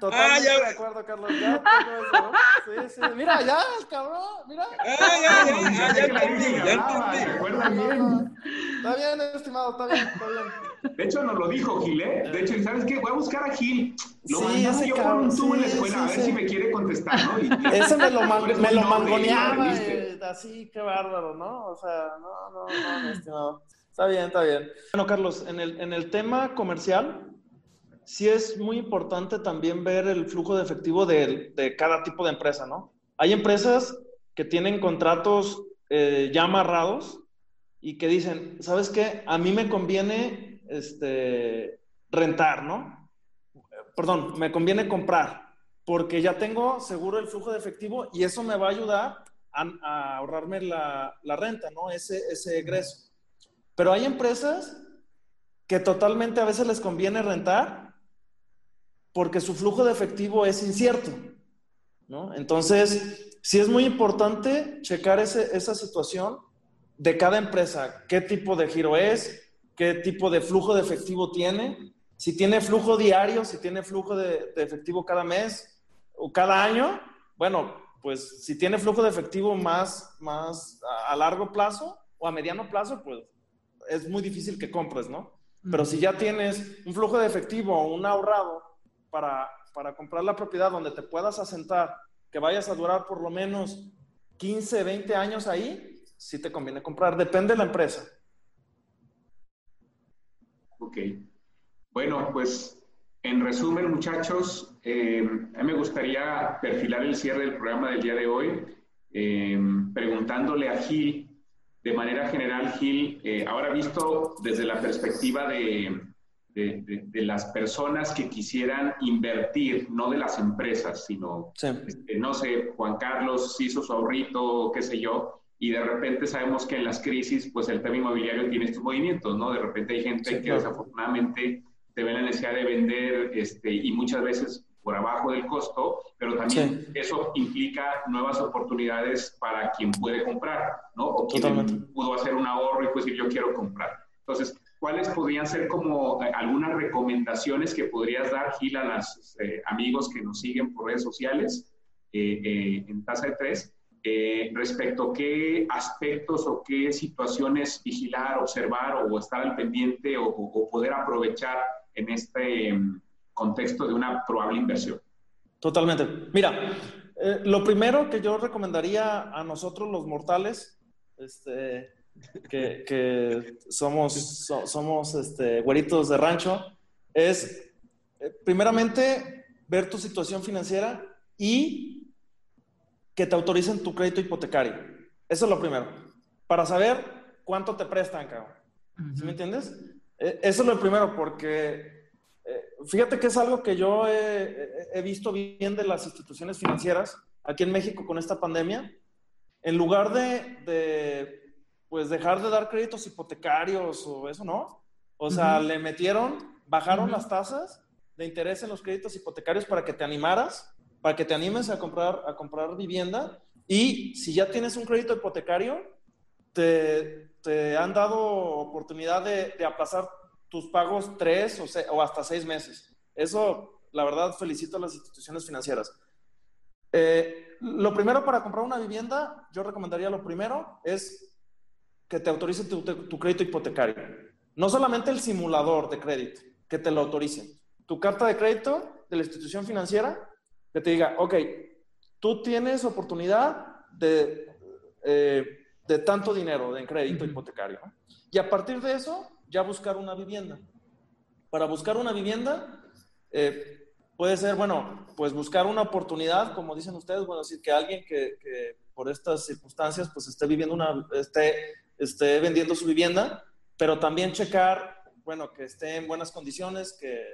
Totalmente ah, de acuerdo, Carlos. Ya eso. Sí, sí. Mira, ya, cabrón. Mira. Ah, ya, ya, ya, ya, ya, bien. Está bien, estimado, está bien, está bien. De hecho, nos lo dijo Gil, ¿eh? De hecho, ¿sabes qué? Voy a buscar a Gil. Lo sí, ese yo cabrón, por un tubo en la escuela, a ver si me quiere contestar, ¿no? Y, ese me lo, man, me lo mangoneaba, eh, así, qué bárbaro, ¿no? O sea, no, no, no, estimado. Está bien, está bien. Bueno, Carlos, en el, en el tema comercial, sí es muy importante también ver el flujo de efectivo de, cada tipo de empresa, ¿no? Hay empresas que tienen contratos eh, ya amarrados y que dicen, ¿sabes qué? A mí me conviene este, rentar, ¿no? Perdón, me conviene comprar, porque ya tengo seguro el flujo de efectivo y eso me va a ayudar a, ahorrarme la, renta, ¿no? Ese, ese egreso. Pero hay empresas que totalmente a veces les conviene rentar porque su flujo de efectivo es incierto, ¿no? Entonces, sí es muy importante checar esa situación de cada empresa, qué tipo de giro es, qué tipo de flujo de efectivo tiene, si tiene flujo diario, si tiene flujo de, efectivo cada mes o cada año, bueno, pues si tiene flujo de efectivo más, más a, a largo plazo o a mediano plazo, pues es muy difícil que compres, ¿no? Pero si ya tienes un flujo de efectivo o un ahorrado para, para comprar la propiedad donde te puedas asentar, que vayas a durar por lo menos 15, 20 años ahí, sí te conviene comprar. Depende de la empresa. Ok. Bueno, pues en resumen, muchachos, eh, a mí me gustaría perfilar el cierre del programa del día de hoy eh, preguntándole a Gil, de manera general, Gil, eh, ahora visto desde la perspectiva de, de, de, las personas que quisieran invertir, no de las empresas, sino, este, no sé, Juan Carlos hizo su ahorrito, qué sé yo, y de repente sabemos que en las crisis, pues el tema inmobiliario tiene estos movimientos, ¿no? De repente hay gente que desafortunadamente se ve la necesidad de vender este, y muchas veces por abajo del costo, pero también eso implica nuevas oportunidades para quien puede comprar, ¿no? O quien pudo hacer un ahorro y pues decir yo quiero comprar. Entonces, ¿cuáles podrían ser como eh, algunas recomendaciones que podrías dar, Gil, a los eh, amigos que nos siguen por redes sociales eh, en tasa de tres? respecto a qué aspectos o qué situaciones vigilar, observar o estar al pendiente o, o poder aprovechar en este em, contexto de una probable inversión. Totalmente. Mira, eh, lo primero que yo recomendaría a nosotros los mortales, este, que, que somos, somos este, güeritos de rancho, es eh, primeramente ver tu situación financiera y que te autoricen tu crédito hipotecario. Eso es lo primero. Para saber cuánto te prestan, cabrón. ¿Sí me entiendes? Eh, eso es lo primero, porque eh, fíjate que es algo que yo he, visto bien de las instituciones financieras aquí en México con esta pandemia. En lugar de, pues dejar de dar créditos hipotecarios o eso, ¿no? O sea, le metieron, bajaron las tasas de interés en los créditos hipotecarios para que te animaras, para que te animes a comprar, a comprar vivienda. Y si ya tienes un crédito hipotecario, te, te han dado oportunidad de, de aplazar tus pagos tres o, o, hasta seis meses. Eso, la verdad, felicito a las instituciones financieras. Eh, lo primero para comprar una vivienda, yo recomendaría lo primero es que te autorice tu, tu, crédito hipotecario. No solamente el simulador de crédito, que te lo autoricen. Tu carta de crédito de la institución financiera, que te diga, ok, tú tienes oportunidad de... Eh, de tanto dinero en crédito hipotecario. Y a partir de eso, ya buscar una vivienda. Para buscar una vivienda, eh, puede ser, bueno, pues buscar una oportunidad, como dicen ustedes, bueno, decir que alguien que, por estas circunstancias, pues esté viviendo una, esté, esté vendiendo su vivienda, pero también checar, bueno, que esté en buenas condiciones, que,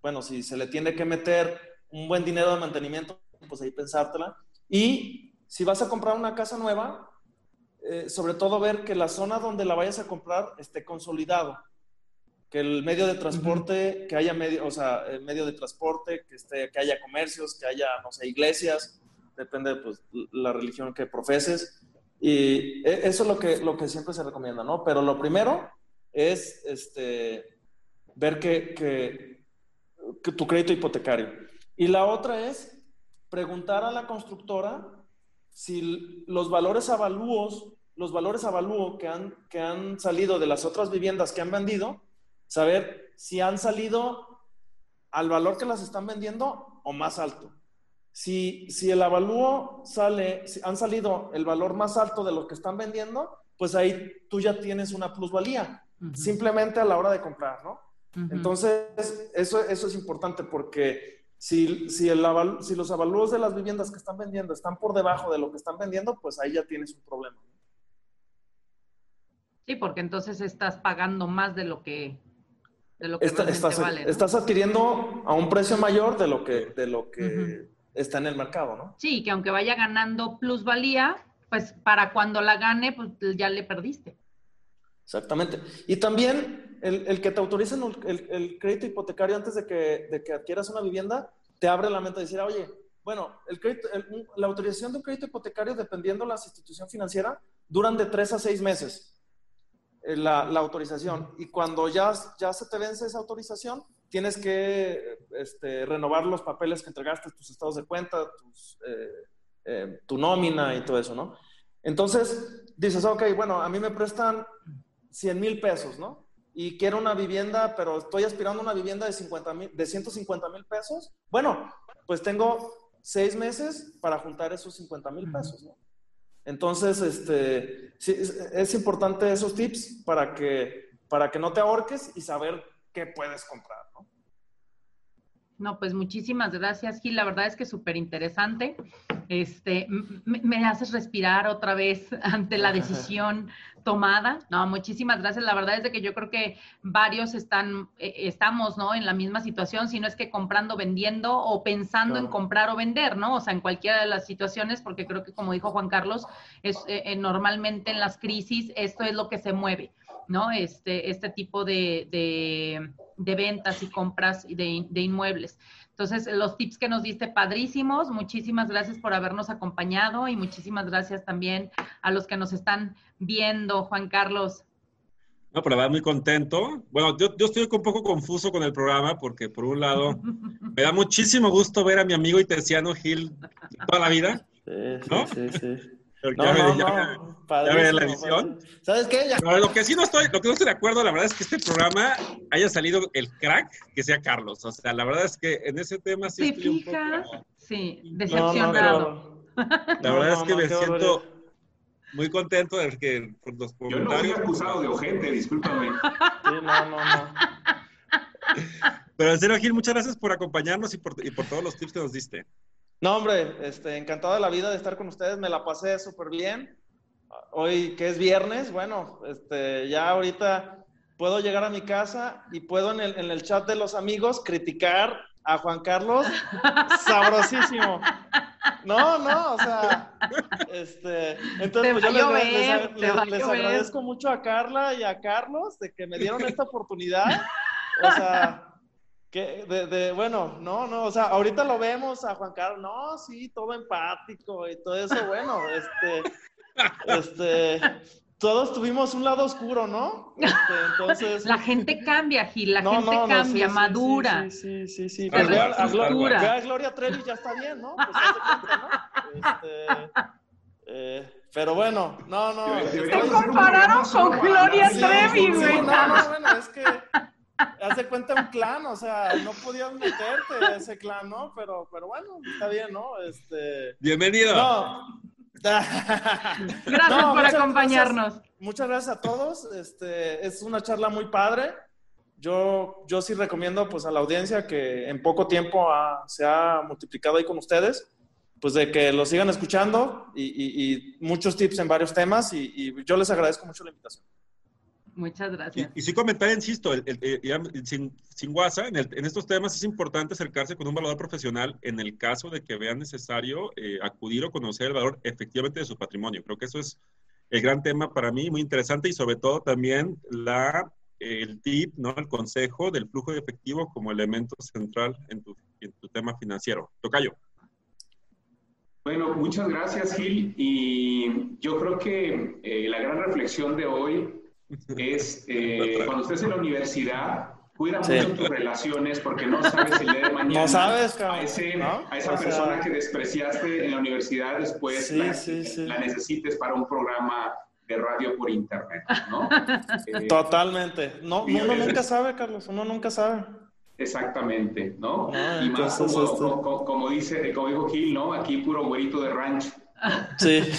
bueno, si se le tiene que meter un buen dinero de mantenimiento, pues ahí pensártela. Y si vas a comprar una casa nueva, eh, sobre todo ver que la zona donde la vayas a comprar esté consolidado, que el medio de transporte, que haya medio, o sea, el medio de transporte, que, esté, que haya comercios, que haya, no sé, iglesias, depende de pues, la religión que profeses. Y e, eso es lo que, lo que siempre se recomienda, ¿no? Pero lo primero es este, ver que, que, tu crédito hipotecario. Y la otra es preguntar a la constructora si los valores avalúos los valores avalúo que han, que han salido de las otras viviendas que han vendido, saber si han salido al valor que las están vendiendo o más alto. Si, si el avalúo sale, si han salido el valor más alto de lo que están vendiendo, pues ahí tú ya tienes una plusvalía, simplemente a la hora de comprar, ¿no? Entonces, eso, eso es importante porque si, si, el si los avalúos de las viviendas que están vendiendo están por debajo de lo que están vendiendo, pues ahí ya tienes un problema. Sí, porque entonces estás pagando más de lo que, de lo que estás, vale. Estás adquiriendo a un precio mayor de lo que, de lo que está en el mercado, ¿no? Sí, que aunque vaya ganando plusvalía, pues para cuando la gane, pues ya le perdiste. Exactamente. Y también el, que te autoricen el, crédito hipotecario antes de que, de que, adquieras una vivienda, te abre la mente de decir, oye, bueno, el crédito, la autorización de un crédito hipotecario, dependiendo de la institución financiera, duran de tres a seis meses. Eh, la, autorización. Y cuando ya, ya se te vence esa autorización, tienes que este, renovar los papeles que entregaste, tus estados de cuenta, eh, eh, tu nómina y todo eso, ¿no? Entonces, dices, ok, bueno, a mí me prestan 100 mil pesos, ¿no? Y quiero una vivienda, pero estoy aspirando a una vivienda de, 50, de 150 mil pesos. Bueno, pues tengo seis meses para juntar esos 50 mil pesos, ¿no? Entonces, este, es importante esos tips para que, para que no te ahorques y saber puedes comprar, ¿no? No, pues muchísimas gracias, Gil. La verdad es que súper interesante. Este, me, haces respirar otra vez ante la decisión tomada. No, muchísimas gracias. La verdad es de que yo creo que varios están, eh, estamos, ¿no? En la misma situación, si no es que comprando, vendiendo o pensando en comprar o vender, ¿no? O sea, en cualquiera de las situaciones, porque creo que como dijo Juan Carlos, es eh, eh, normalmente en las crisis esto es lo que se mueve. ¿No? Este, este tipo de, de, ventas y compras de, de, inmuebles. Entonces, los tips que nos diste, padrísimos. Muchísimas gracias por habernos acompañado y muchísimas gracias también a los que nos están viendo, Juan Carlos. No, pero la verdad muy contento. Bueno, yo, yo, estoy un poco confuso con el programa porque por un lado me da muchísimo gusto ver a mi amigo Itesiano Gil toda la vida. ¿no? sí, sí. No, no, no. la edición. ¿Sabes qué? lo que sí no estoy, lo que no estoy de acuerdo, la verdad es que este programa haya salido el crack que sea Carlos. O sea, la verdad es que en ese tema sí un poco... Sí, decepcionado. la verdad es que me siento muy contento de que por los comentarios. Yo no fui acusado de ojete, discúlpame. Sí, no, no, no. Pero en serio, Gil, muchas gracias por acompañarnos y por, y por todos los tips que nos diste. No, hombre, este, encantado de la vida de estar con ustedes, me la pasé súper bien. Hoy que es viernes, bueno, este, ya ahorita puedo llegar a mi casa y puedo en el, en el chat de los amigos criticar a Juan Carlos sabrosísimo. No, no, o sea, este, entonces pues, yo les, les, agradezco mucho a Carla y a Carlos de que me dieron esta oportunidad. O sea, de, bueno, no, no, o sea, ahorita lo vemos a Juan Carlos, no, sí, todo empático y todo eso, bueno, este, este, todos tuvimos un lado oscuro, ¿no? Este, entonces... La gente cambia, Gil, la gente cambia, madura. Sí, sí, sí, sí. Pues vea, a, Gloria, Gloria Trevi ya está bien, ¿no? Pues ¿no? Este, eh, pero bueno, no, no. Te compararon con Gloria Trevi, güey. no, no, bueno, es que Haz de cuenta un clan, o sea, no podías meterte a ese clan, ¿no? Pero, pero bueno, está bien, ¿no? Este... Bienvenido. No. gracias por acompañarnos. muchas gracias a todos. Este, es una charla muy padre. Yo, yo sí recomiendo pues a la audiencia que en poco tiempo se ha multiplicado ahí con ustedes, pues de que lo sigan escuchando y, muchos tips en varios temas y yo les agradezco mucho la invitación. Muchas gracias. Y, y, comentar, insisto, sin, sin WhatsApp, en, estos temas es importante acercarse con un valor profesional en el caso de que vean necesario eh, acudir o conocer el valor efectivamente de su patrimonio. Creo que eso es el gran tema para mí, muy interesante y sobre todo también la, el tip, ¿no? el consejo del flujo de efectivo como elemento central en tu, en tu tema financiero. Tocayo. Bueno, muchas gracias Gil y yo creo que eh, la gran reflexión de hoy es eh, cuando estés en la universidad, cuida mucho tus relaciones porque no sabes el día de mañana no sabes, a, esa persona que despreciaste en la universidad después la, necesites para un programa de radio por internet, ¿no? Eh, Totalmente. No, uno nunca sabe, Carlos, uno nunca sabe. Exactamente, ¿no? Ah, y más como, como, dice, como dijo Gil, ¿no? Aquí puro güerito de rancho. Sí.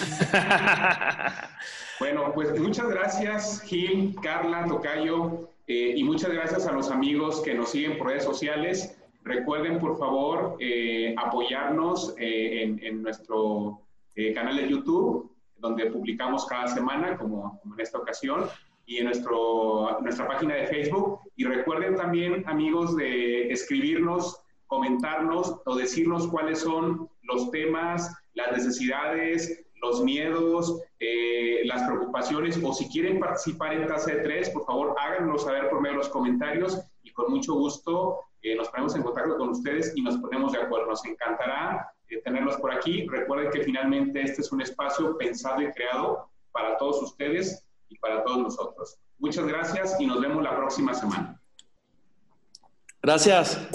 Bueno, pues muchas gracias Gil, Carla, Tocayo, eh, y muchas gracias a los amigos que nos siguen por redes sociales. Recuerden, por favor, eh, apoyarnos eh, en, nuestro canal de YouTube, donde publicamos cada semana, como, en esta ocasión, y en nuestro, nuestra página de Facebook. Y recuerden también, amigos, de escribirnos, comentarnos o decirnos cuáles son los temas, las necesidades, los miedos, eh, las preocupaciones o si quieren participar en Tasa de Tres, por favor háganos saber por medio de los comentarios y con mucho gusto eh, nos ponemos en contacto con ustedes y nos ponemos de acuerdo. Nos encantará eh, tenerlos por aquí. Recuerden que finalmente este es un espacio pensado y creado para todos ustedes y para todos nosotros. Muchas gracias y nos vemos la próxima semana. Gracias.